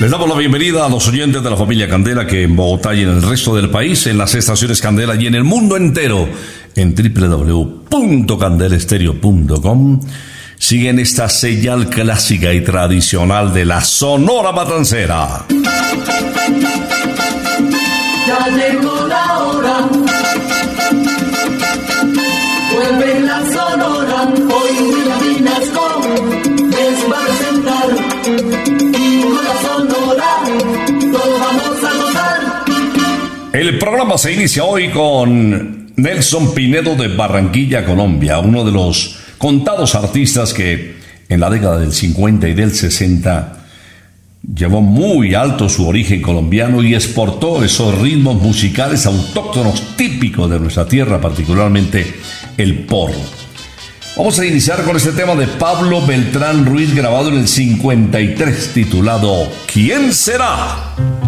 Les damos la bienvenida a los oyentes de la familia Candela que en Bogotá y en el resto del país, en las estaciones Candela y en el mundo entero, en www.candelestereo.com, siguen esta señal clásica y tradicional de la Sonora Matancera. Ya llegó la hora. Vuelve la sonora. El programa se inicia hoy con Nelson Pinedo de Barranquilla, Colombia, uno de los contados artistas que en la década del 50 y del 60 llevó muy alto su origen colombiano y exportó esos ritmos musicales autóctonos típicos de nuestra tierra, particularmente el porro. Vamos a iniciar con este tema de Pablo Beltrán Ruiz grabado en el 53 titulado ¿Quién será?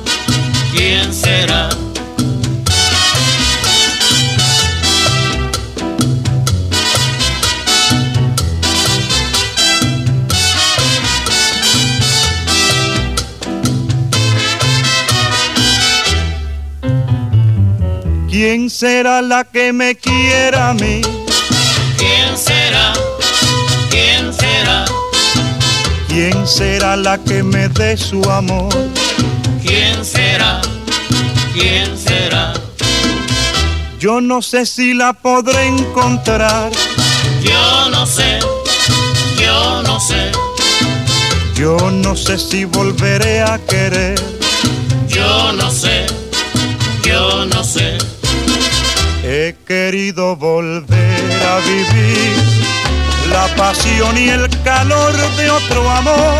¿Quién será? ¿Quién será la que me quiera a mí? ¿Quién será? ¿Quién será? ¿Quién será la que me dé su amor? ¿Quién será? ¿Quién será? Yo no sé si la podré encontrar. Yo no sé, yo no sé, Yo no sé si volveré a querer. yo no sé, yo no sé. He querido volver a vivir la pasión y el calor de otro amor,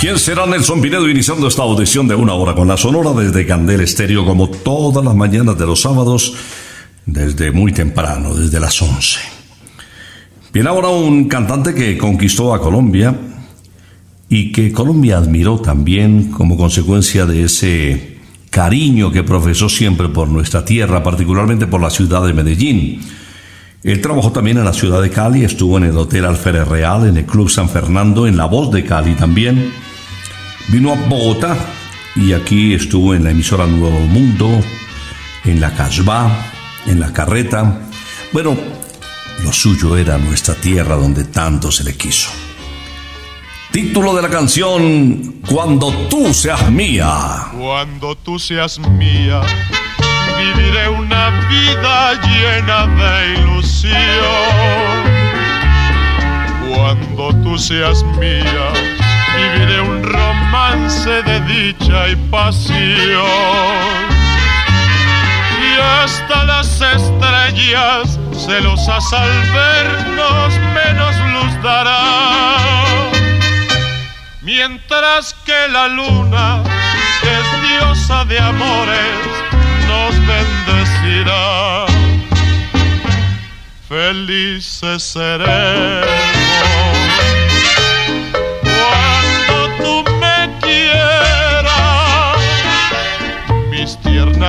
¿Quién será Nelson Pinedo iniciando esta audición de una hora con la Sonora desde Candel Estéreo como todas las mañanas de los sábados desde muy temprano, desde las 11? Bien, ahora un cantante que conquistó a Colombia y que Colombia admiró también como consecuencia de ese cariño que profesó siempre por nuestra tierra, particularmente por la ciudad de Medellín. Él trabajó también en la ciudad de Cali, estuvo en el Hotel Alférez Real, en el Club San Fernando, en La Voz de Cali también. Vino a Bogotá y aquí estuvo en la emisora Nuevo Mundo, en la Casbah, en la Carreta. Bueno, lo suyo era nuestra tierra donde tanto se le quiso. Título de la canción, Cuando tú seas mía. Cuando tú seas mía, viviré una vida llena de ilusión. Cuando tú seas mía, viviré un romance de dicha y pasión. Y hasta las estrellas, celosas al vernos, menos luz darán. Mientras que la luna, que es diosa de amores, nos bendecirá. Felices seremos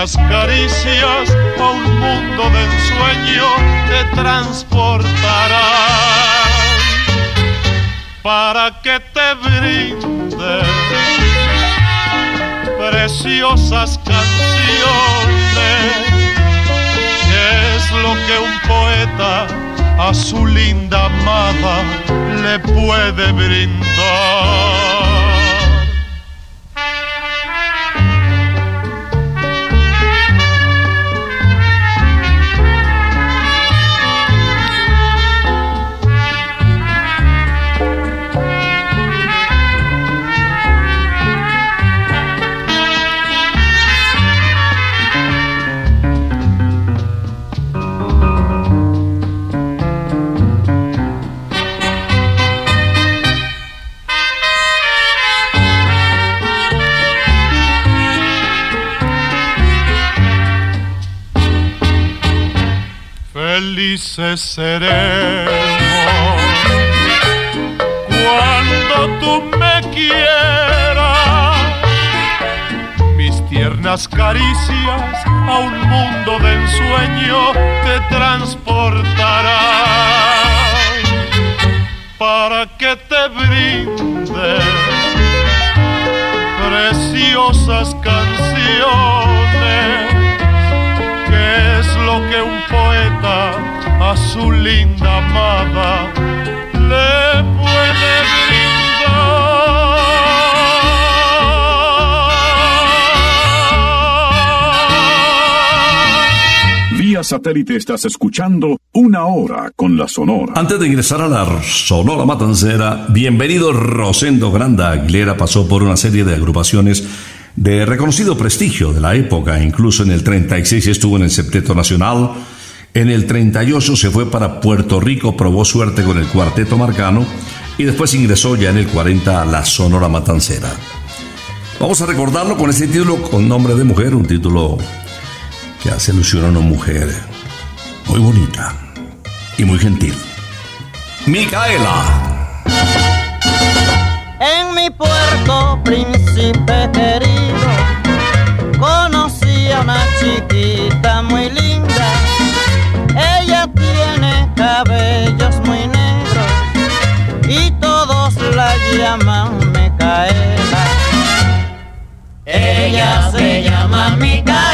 caricias a un mundo de ensueño te transportarán para que te brinde preciosas canciones, que es lo que un poeta a su linda amada le puede brindar. felices seremos cuando tú me quieras. Mis tiernas caricias a un mundo de ensueño te transportarán para que te brinde preciosas canciones que es lo que un poeta a su linda amada le puede brindar. Vía satélite estás escuchando una hora con la Sonora. Antes de ingresar a la Sonora Matancera, bienvenido Rosendo Granda Aguilera pasó por una serie de agrupaciones de reconocido prestigio de la época, incluso en el 36 estuvo en el Septeto Nacional, en el 38 se fue para Puerto Rico, probó suerte con el Cuarteto Marcano y después ingresó ya en el 40 a la Sonora Matancera. Vamos a recordarlo con este título con nombre de mujer, un título que hace alusión a una mujer muy bonita y muy gentil. Micaela. En mi puerto, príncipe querido, conocí a una chiquita muy linda. La llaman Micaela. Ella se llama Micaela,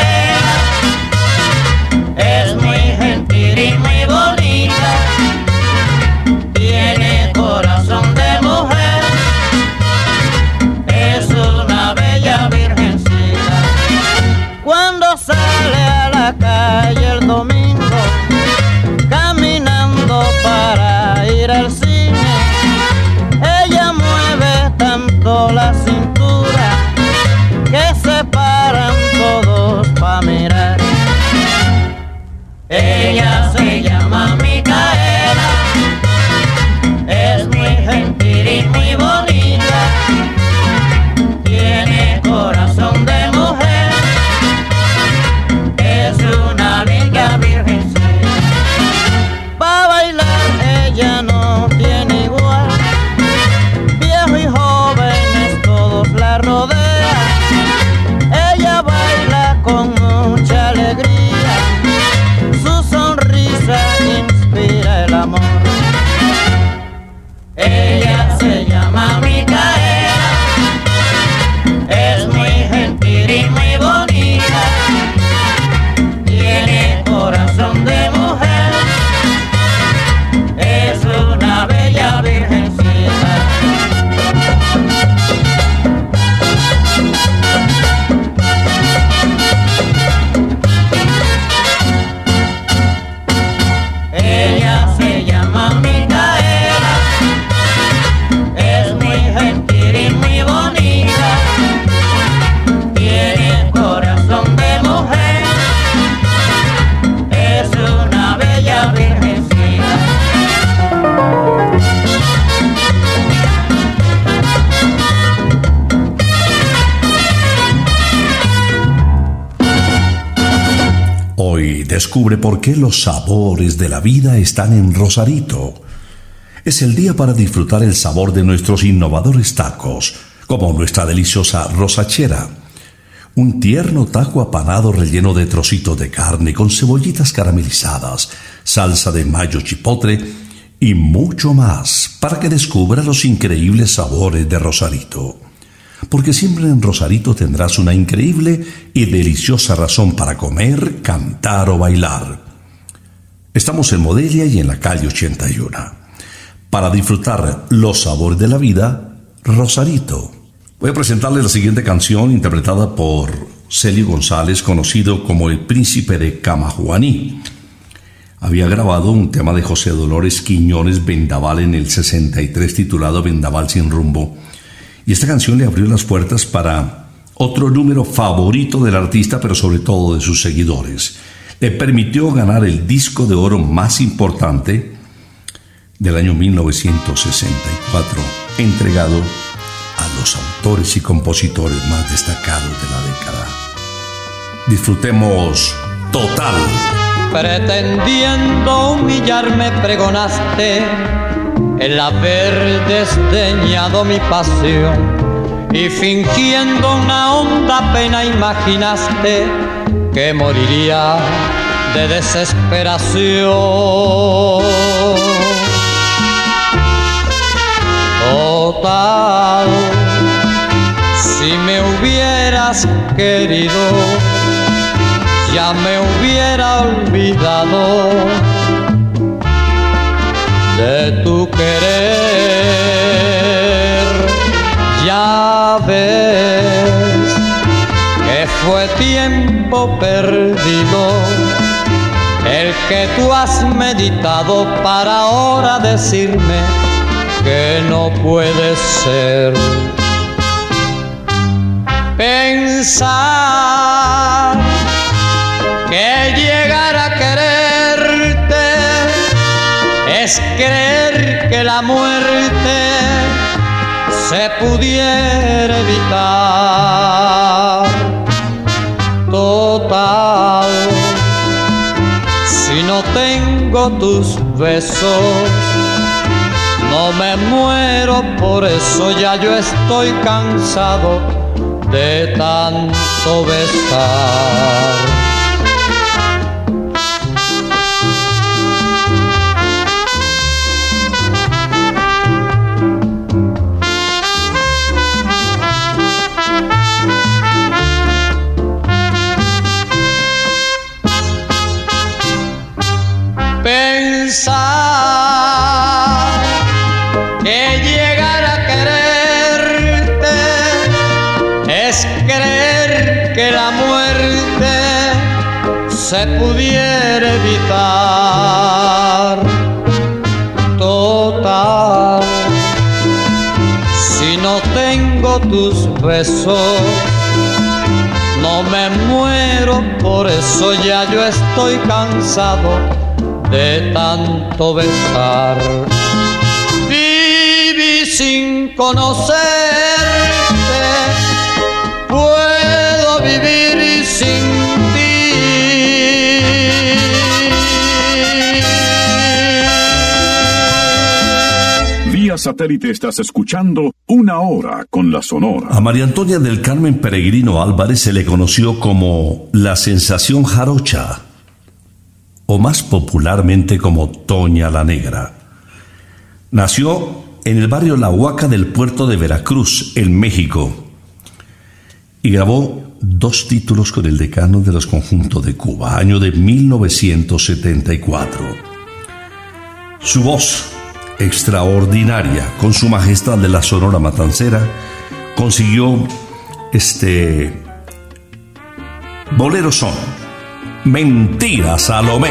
descubre por qué los sabores de la vida están en Rosarito. Es el día para disfrutar el sabor de nuestros innovadores tacos, como nuestra deliciosa rosachera. Un tierno taco apanado relleno de trocitos de carne con cebollitas caramelizadas, salsa de mayo chipotle y mucho más para que descubra los increíbles sabores de Rosarito porque siempre en Rosarito tendrás una increíble y deliciosa razón para comer, cantar o bailar. Estamos en Modelia y en la calle 81. Para disfrutar los sabores de la vida, Rosarito. Voy a presentarle la siguiente canción interpretada por Celio González, conocido como el príncipe de Camajuaní. Había grabado un tema de José Dolores Quiñones Vendaval en el 63 titulado Vendaval sin rumbo. Y esta canción le abrió las puertas para otro número favorito del artista, pero sobre todo de sus seguidores. Le permitió ganar el disco de oro más importante del año 1964, entregado a los autores y compositores más destacados de la década. Disfrutemos Total. Pretendiendo humillarme pregonaste el haber desdeñado mi pasión y fingiendo una honda pena imaginaste que moriría de desesperación. Total, si me hubieras querido, ya me hubiera olvidado querer. Ya ves que fue tiempo perdido el que tú has meditado para ahora decirme que no puede ser. Pensar que llegar a quererte es creer que la muerte se pudiera evitar. Total, si no tengo tus besos, no me muero, por eso ya yo estoy cansado de tanto besar. La muerte se pudiera evitar. Total, si no tengo tus besos, no me muero, por eso ya yo estoy cansado de tanto besar. Viví sin conocerte, satélite estás escuchando Una Hora con la Sonora. A María Antonia del Carmen Peregrino Álvarez se le conoció como la sensación jarocha, o más popularmente como Toña la Negra. Nació en el barrio La Huaca del puerto de Veracruz, en México, y grabó dos títulos con el decano de los conjuntos de Cuba, año de 1974. Su voz, extraordinaria, con su majestad de la Sonora Matancera, consiguió este bolero son Mentira, Salomé.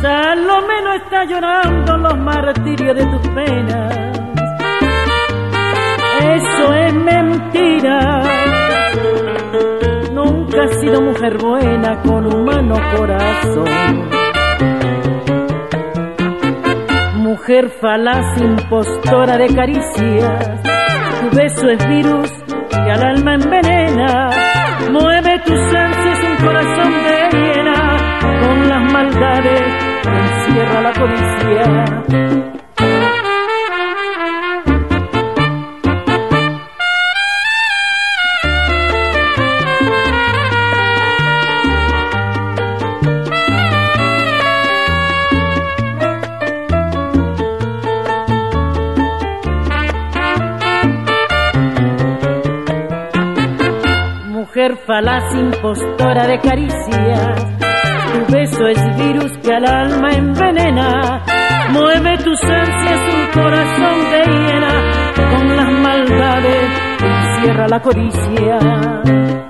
Salomé no está llorando los martirios de tus penas. Eso es mentira. Nunca has sido mujer buena con humano corazón. Mujer falaz, impostora de caricias. Tu beso es virus que al alma envenena. Mueve tus ansias un corazón de hiena con las maldades que encierra la codicia. Falaz, impostora de caricias. Tu beso es virus que al alma envenena. Mueve tus ansias un corazón de hiena con las maldades encierra la codicia.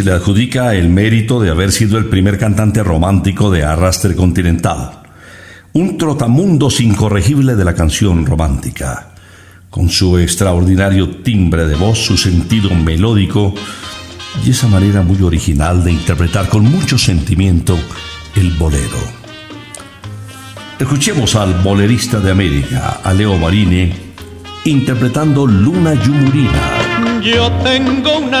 Se le adjudica el mérito de haber sido el primer cantante romántico de arrastre continental. Un trotamundos incorregible de la canción romántica. Con su extraordinario timbre de voz, su sentido melódico y esa manera muy original de interpretar con mucho sentimiento el bolero. Escuchemos al bolerista de América, a Leo Marini, interpretando Luna Yumurina. Yo tengo una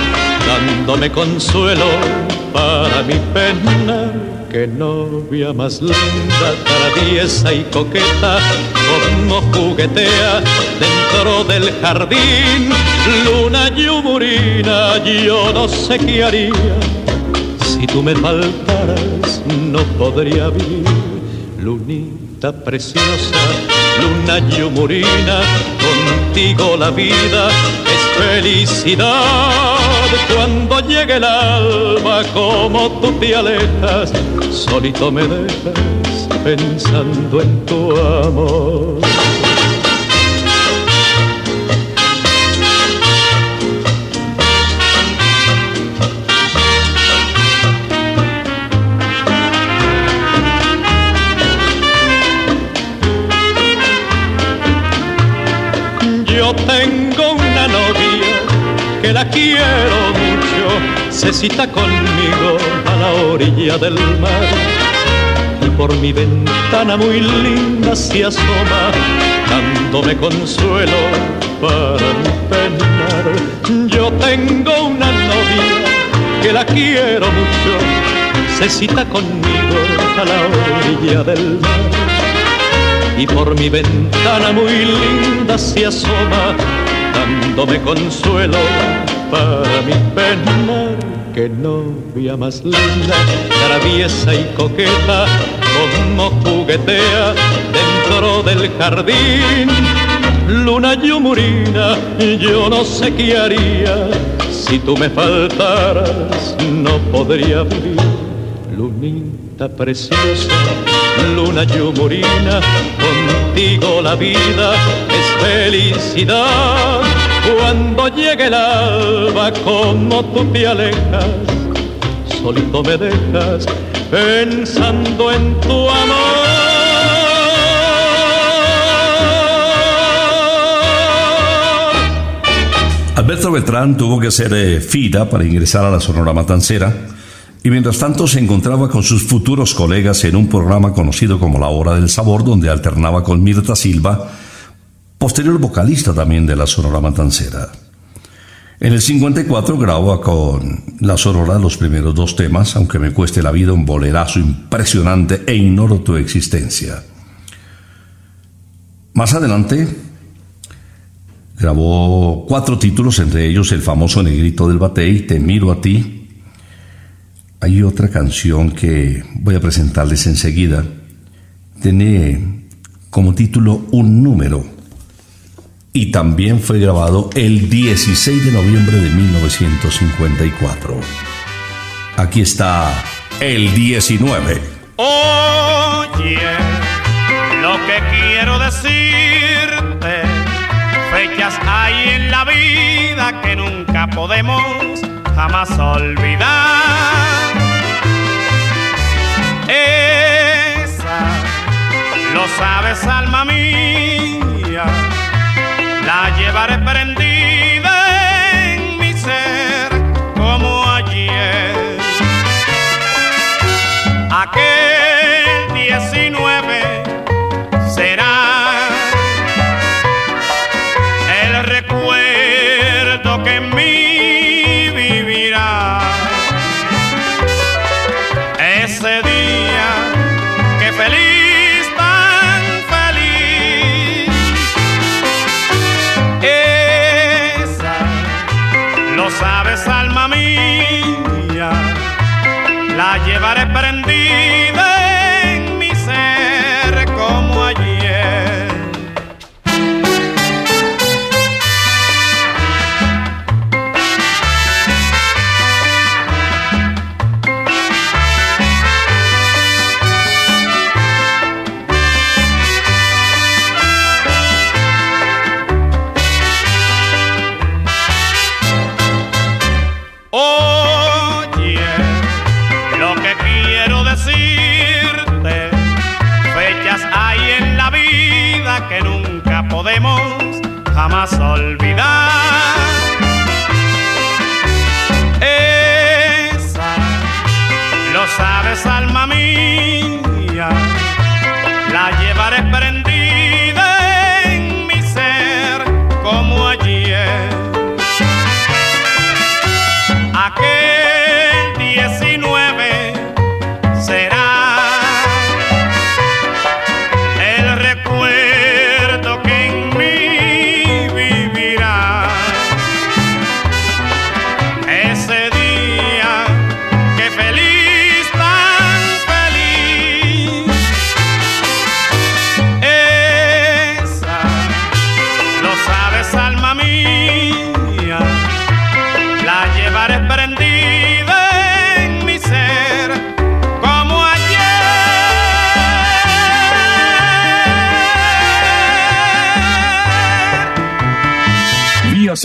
dándome consuelo para mi pena. Que novia más linda, traviesa y coqueta, como juguetea dentro del jardín. Luna yumurina, yo no sé qué haría si tú me faltaras, no podría vivir. Lunita preciosa, luna yumurina, contigo la vida es felicidad. Cuando llegue el alma, como tú te alejas, solito me dejas pensando en tu amor. Que la quiero mucho, se cita conmigo a la orilla del mar y por mi ventana muy linda se asoma, dándome consuelo para mi penar. Yo tengo una novia que la quiero mucho, se cita conmigo a la orilla del mar y por mi ventana muy linda se asoma, dándome consuelo para mi pena. Que novia más linda, traviesa y coqueta, como juguetea dentro del jardín. Luna yumurina, yo no sé qué haría si tú me faltaras, no podría vivir. Lunita preciosa, luna yumurina, contigo la vida es felicidad. Cuando llegue el alba, como tú te alejas, solito me dejas pensando en tu amor. Alberto Beltrán tuvo que hacer eh, fila para ingresar a la Sonora Matancera y mientras tanto se encontraba con sus futuros colegas en un programa conocido como La Hora del Sabor, donde alternaba con Mirta Silva, posterior vocalista también de la Sonora Matancera. En el 54 graba con la Sonora los primeros dos temas, aunque me cueste la vida un bolerazo impresionante e ignoro tu existencia. Más adelante grabó cuatro títulos, entre ellos el famoso Negrito del Batey, Te miro a ti, hay otra canción que voy a presentarles enseguida. Tiene como título Un número. Y también fue grabado el 16 de noviembre de 1954. Aquí está el 19. Oye, lo que quiero decirte, fechas hay en la vida que nunca podemos jamás olvidar. Esa, lo sabes, alma mía, la llevaré prendida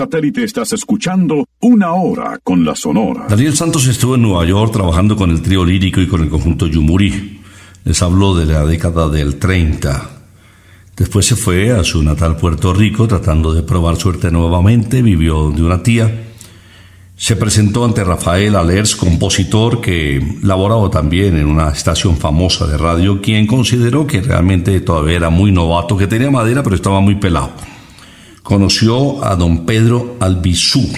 satélite estás escuchando Una Hora con la Sonora. Daniel Santos estuvo en Nueva York trabajando con el trío lírico y con el conjunto Yumurí. Les habló de la década del 30. Después se fue a su natal Puerto Rico tratando de probar suerte nuevamente, vivió de una tía. Se presentó ante Rafael Alers, compositor que laboraba también en una estación famosa de radio, quien consideró que realmente todavía era muy novato, que tenía madera pero estaba muy pelado. Conoció a don Pedro Albizú,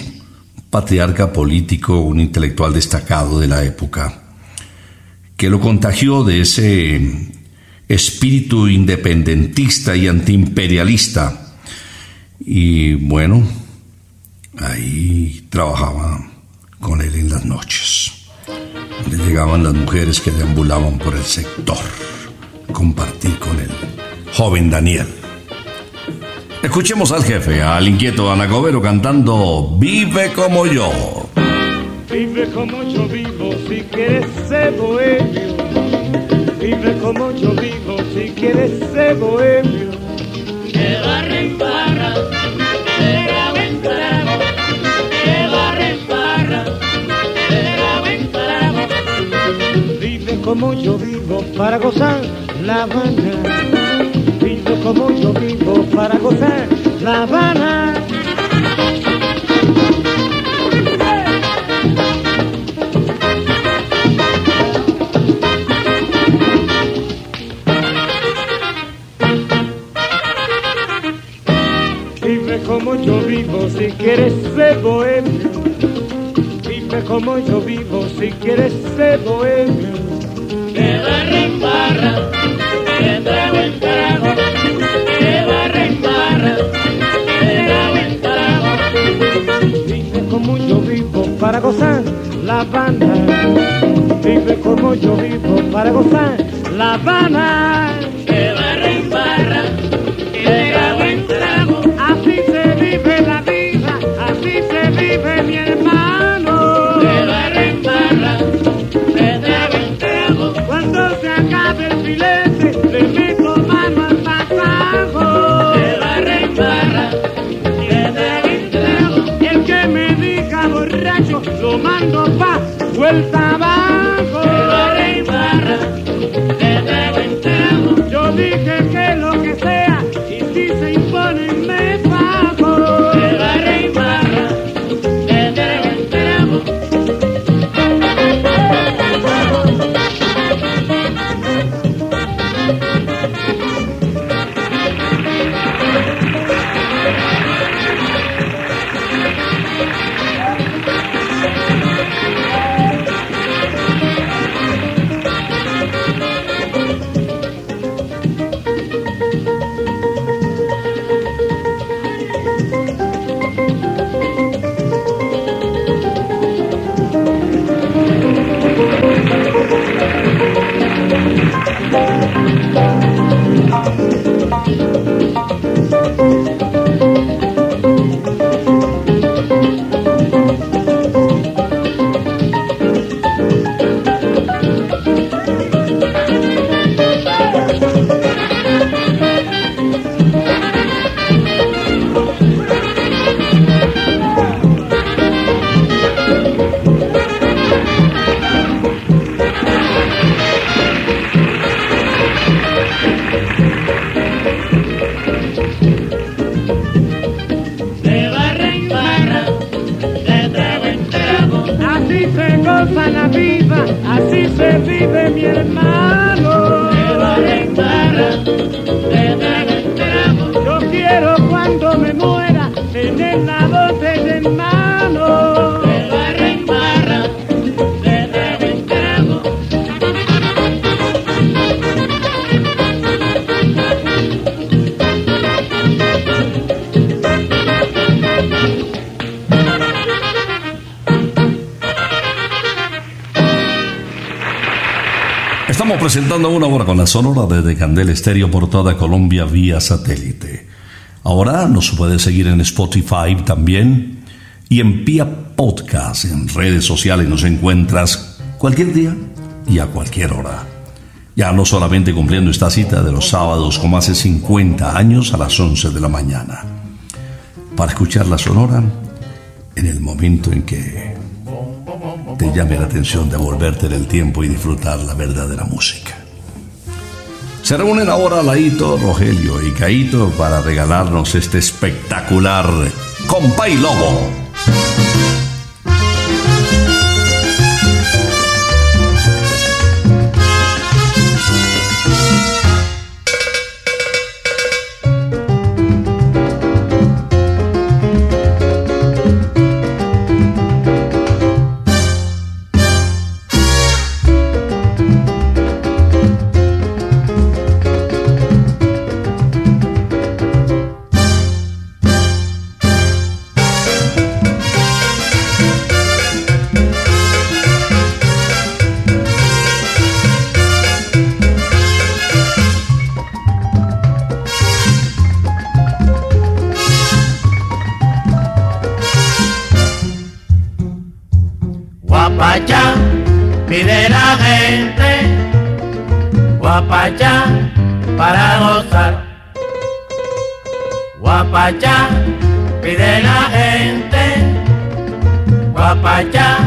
patriarca político, un intelectual destacado de la época, que lo contagió de ese espíritu independentista y antiimperialista. Y bueno, ahí trabajaba con él en las noches. Le llegaban las mujeres que deambulaban por el sector. Compartí con el joven Daniel. Escuchemos al jefe, al inquieto Anacobero cantando Vive como yo. Vive como yo vivo si quieres ser bohemio. Vive como yo vivo si quieres ser bohemio. Que barra en barra, de grabo en trago. Que barra en barra, de grabo en trago. Vive como yo vivo para gozar La Habana. Como yo vivo para gozar La Habana. Vive como yo vivo si quieres ser bohemio. Vive como yo vivo si quieres ser bohemio. Que barra en barra, de trago trago. Que barra en barra, de trago en trago. Vive como yo vivo para gozar La Habana. Vive como yo vivo para gozar La Habana. Que barra en barra, de trago en trago. Pa' vuelta Estamos presentando una hora con la sonora desde Candel Estéreo por toda Colombia vía satélite. Ahora nos puede seguir en Spotify también y en Pia Podcast. En redes sociales nos encuentras cualquier día y a cualquier hora. Ya no solamente cumpliendo esta cita de los sábados como hace 50 años a las 11 de la mañana. Para escuchar la sonora en el momento en que te llame la atención de volverte en el tiempo y disfrutar la verdadera música. Se reúnen ahora Laito, Rogelio y Caito para regalarnos este espectacular Compa y Lobo. Guapachá, pide la gente, guapachá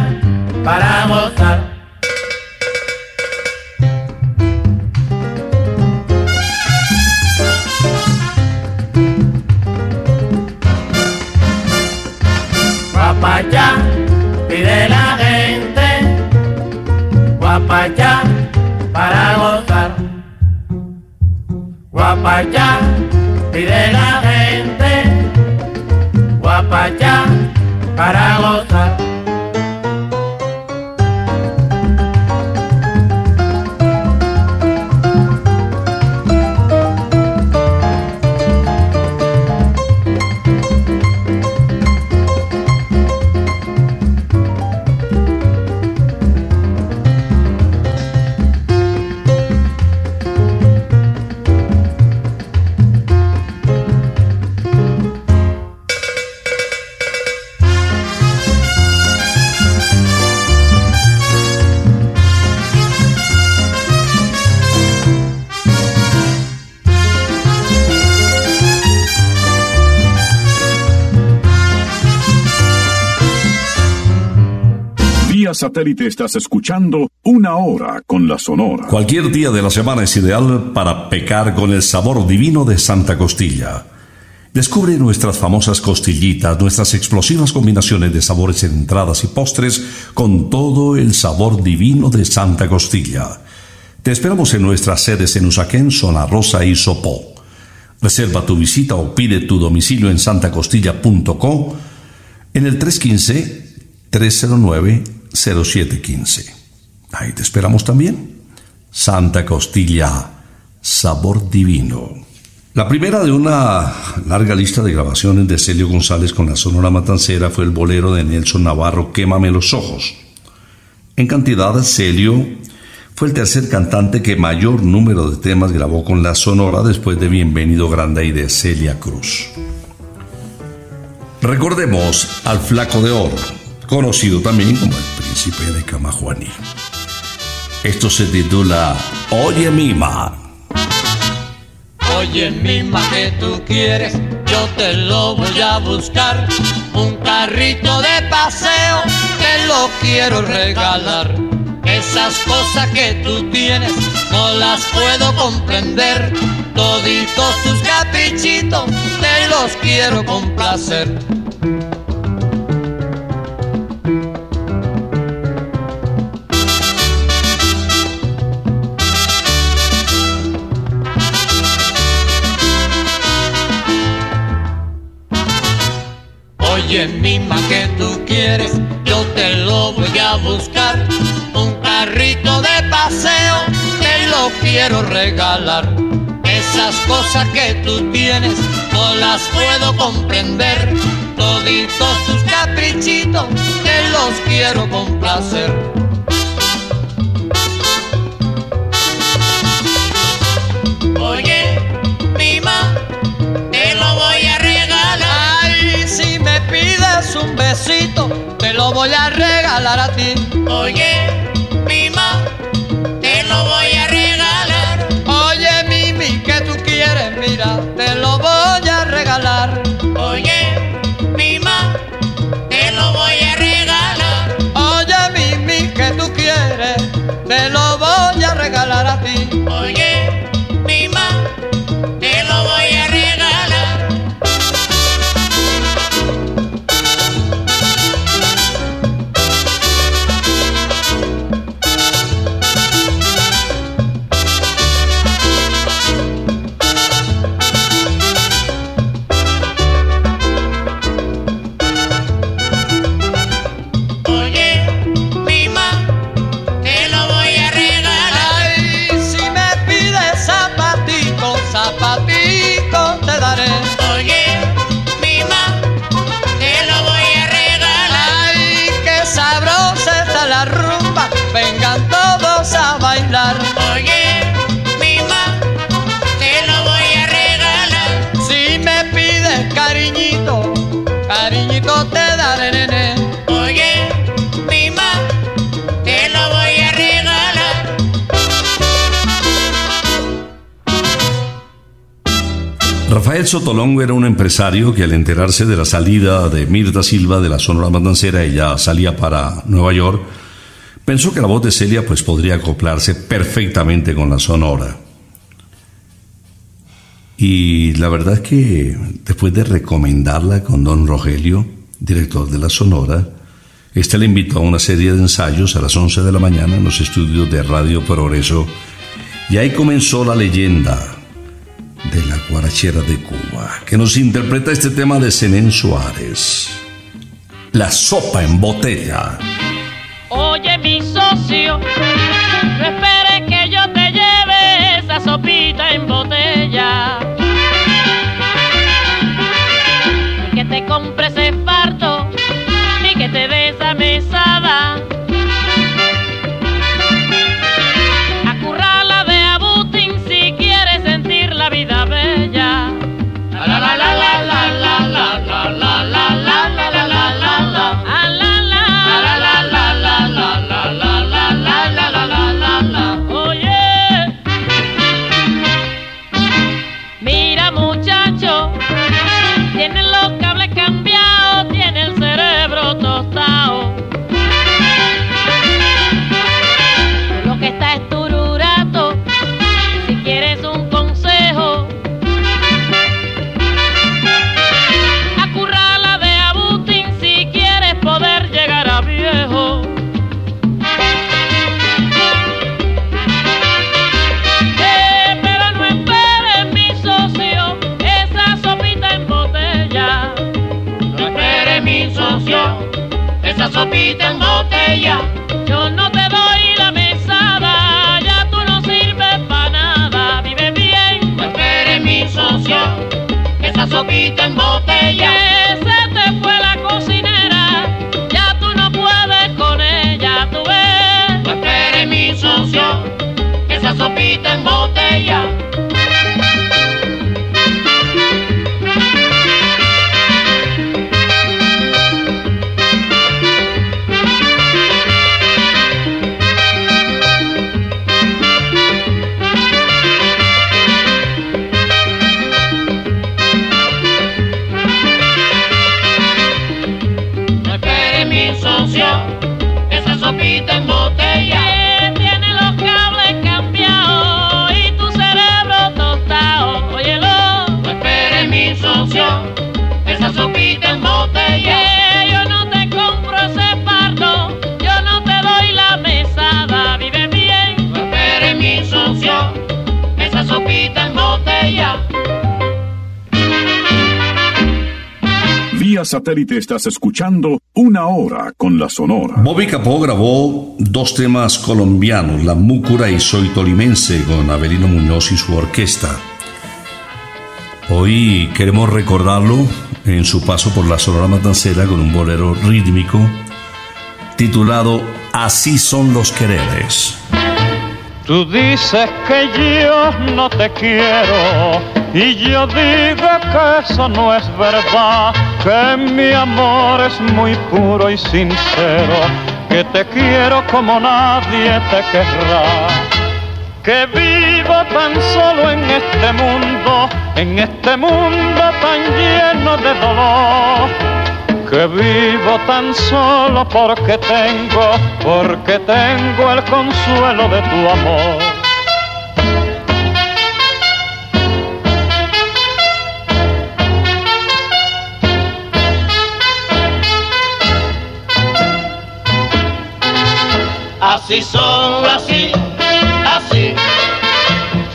para gozar. Guapachá, pide la gente, guapachá para gozar. Guapachá, pide la guapachá para gozar. Satélite estás escuchando Una Hora con la Sonora. Cualquier día de la semana es ideal para pecar con el sabor divino de Santa Costilla. Descubre nuestras famosas costillitas, nuestras explosivas combinaciones de sabores en entradas y postres con todo el sabor divino de Santa Costilla. Te esperamos en nuestras sedes en Usaquén, Zona Rosa y Sopó. Reserva tu visita o pide tu domicilio en santacostilla.co en el 315-309-0715. Ahí te esperamos también. Santa Costilla, sabor divino. La primera de una larga lista de grabaciones de Celio González con la Sonora Matancera fue el bolero de Nelson Navarro, Quémame los ojos. En cantidad, Celio fue el tercer cantante que mayor número de temas grabó con la Sonora después de Bienvenido Grande y de Celia Cruz. Recordemos al Flaco de Oro, conocido también como el Príncipe de Camajuaní. Esto se titula Oye Mima. Oye, mima, que tú quieres, yo te lo voy a buscar. Un carrito de paseo, te lo quiero regalar. Esas cosas que tú tienes, no las puedo comprender. Toditos tus caprichitos, te los quiero complacer. Yo te lo voy a buscar. Un carrito de paseo, te lo quiero regalar. Esas cosas que tú tienes, no las puedo comprender. Toditos tus caprichitos, te los quiero complacer. Pides un besito, te lo voy a regalar a ti. Oye, mima, te lo voy a regalar. Oye, Mimi, ¿qué tú quieres? Mira, te lo voy a regalar. Oye, mima, te lo voy a regalar. Oye, Mimi, ¿qué tú quieres? Te lo Rafael Sotolongo era un empresario que al enterarse de la salida de Mirta Silva de la Sonora Matancera, ella salía para Nueva York, pensó que la voz de Celia pues podría acoplarse perfectamente con la Sonora. Y la verdad es que después de recomendarla con don Rogelio, director de la Sonora, este le invitó a una serie de ensayos a las 11 de la mañana en los estudios de Radio Progreso y ahí comenzó la leyenda de la guarachera de Cuba, que nos interpreta este tema de Zenén Suárez. La sopa en botella. Oye, mi socio, no esperes que yo te lleve esa sopita en botella. Que te compres ese farto, sopita en botella. Se te fue la cocinera, ya tú no puedes con ella, tú ves. No esperes, mi socio, esa sopita en botella. Satélite estás escuchando Una Hora con la Sonora. Bobby Capó grabó dos temas colombianos, La Múcura y Soy Tolimense, con Abelino Muñoz y su orquesta. Hoy queremos recordarlo en su paso por la Sonora Matancera con un bolero rítmico titulado Así son los quereres. Tú dices que yo no te quiero y yo digo que eso no es verdad, que mi amor es muy puro y sincero, que te quiero como nadie te querrá. Que vivo tan solo en este mundo, en este mundo tan lleno de dolor que vivo tan solo porque tengo, porque tengo el consuelo de tu amor. Así son, así, así,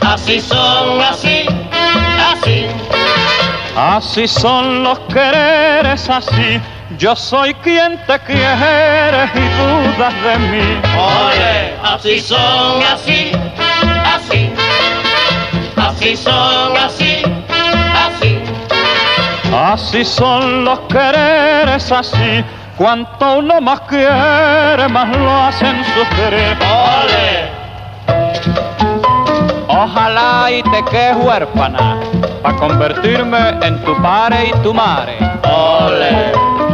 así son, así, así. Así son los quereres, así. Yo soy quien te quiere y dudas de mí. Oye, así son, así, así. Así son, así, así. Así son los quereres, así. Cuanto uno más quiere, más lo hacen sufrir. Ole. Ojalá y te quedes huérfana para convertirme en tu padre y tu madre. Ole.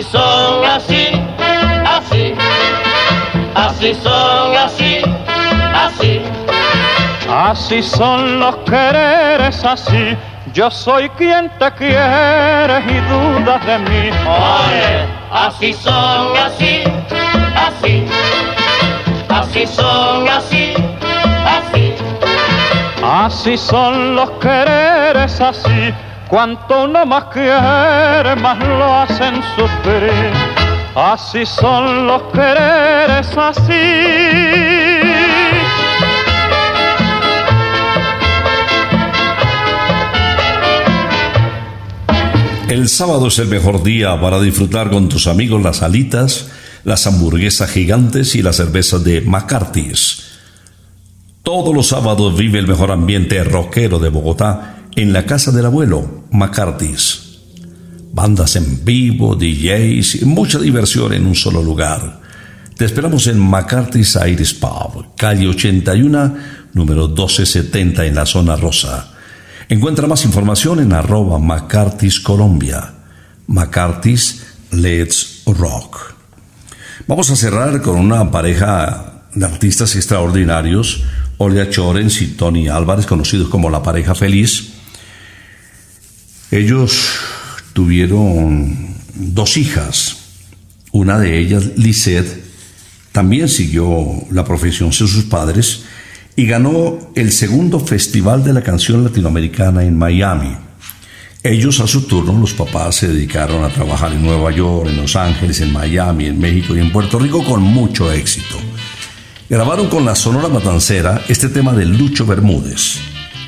Así son, así, así. Así son, así, así. Así son los quereres, así. Yo soy quien te quiere y dudas de mí. Oye, así son, así, así. Así son, así, así. Así son los quereres, así. Cuanto uno más quiere, más lo hacen sufrir. Así son los quereres, así. El sábado es el mejor día para disfrutar con tus amigos las alitas, las hamburguesas gigantes y las cervezas de McCarthy's. Todos los sábados vive el mejor ambiente rockero de Bogotá en la casa del abuelo McCarthy's. Bandas en vivo, DJs y mucha diversión en un solo lugar. Te esperamos en McCarthy's Iris Pub, calle 81, número 1270 en la zona rosa. Encuentra más información en arroba McCarthy's Colombia. McCarthy's Let's Rock. Vamos a cerrar con una pareja de artistas extraordinarios, Olga Chorens y Tony Álvarez, conocidos como la pareja feliz. Ellos tuvieron dos hijas. Una de ellas, Lisette, también siguió la profesión de sus padres y ganó el segundo Festival de la Canción Latinoamericana en Miami. Ellos a su turno, los papás, se dedicaron a trabajar en Nueva York, en Los Ángeles, en Miami, en México y en Puerto Rico con mucho éxito. Grabaron con la Sonora Matancera este tema de Lucho Bermúdez.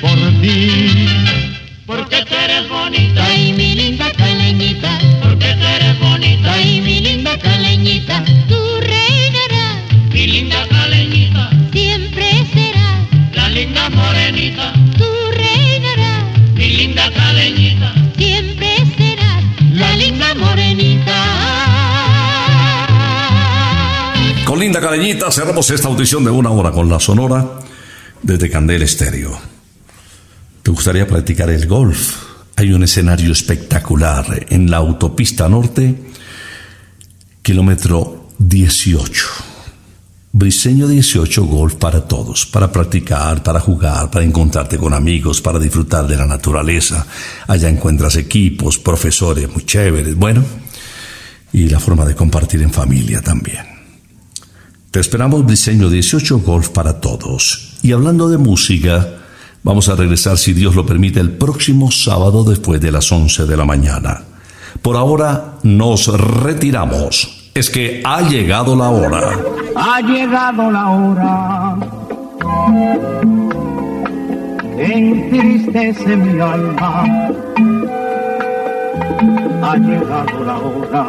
por ti. Porque tú eres bonita y mi linda caleñita. Porque tú eres bonita y mi linda caleñita. Tú reinarás. Mi linda caleñita, Siempre serás. la linda morenita, Tú reinarás. mi linda caleñita. Siempre serás. La linda morenita. Con linda caleñita cerramos esta audición de una hora con la Sonora desde Candel Estéreo. ¿Te gustaría practicar el golf? Hay un escenario espectacular en la autopista norte, kilómetro 18. Briseño 18 Golf para todos, para practicar, para jugar, para encontrarte con amigos, para disfrutar de la naturaleza. Allá encuentras equipos, profesores muy chéveres, bueno, y la forma de compartir en familia también. Te esperamos Briseño 18 Golf para todos. Y hablando de música, vamos a regresar, si Dios lo permite, el próximo sábado después de las 11 de la mañana. Por ahora nos retiramos. Es que ha llegado la hora. Ha llegado la hora entristece mi alma. Ha llegado la hora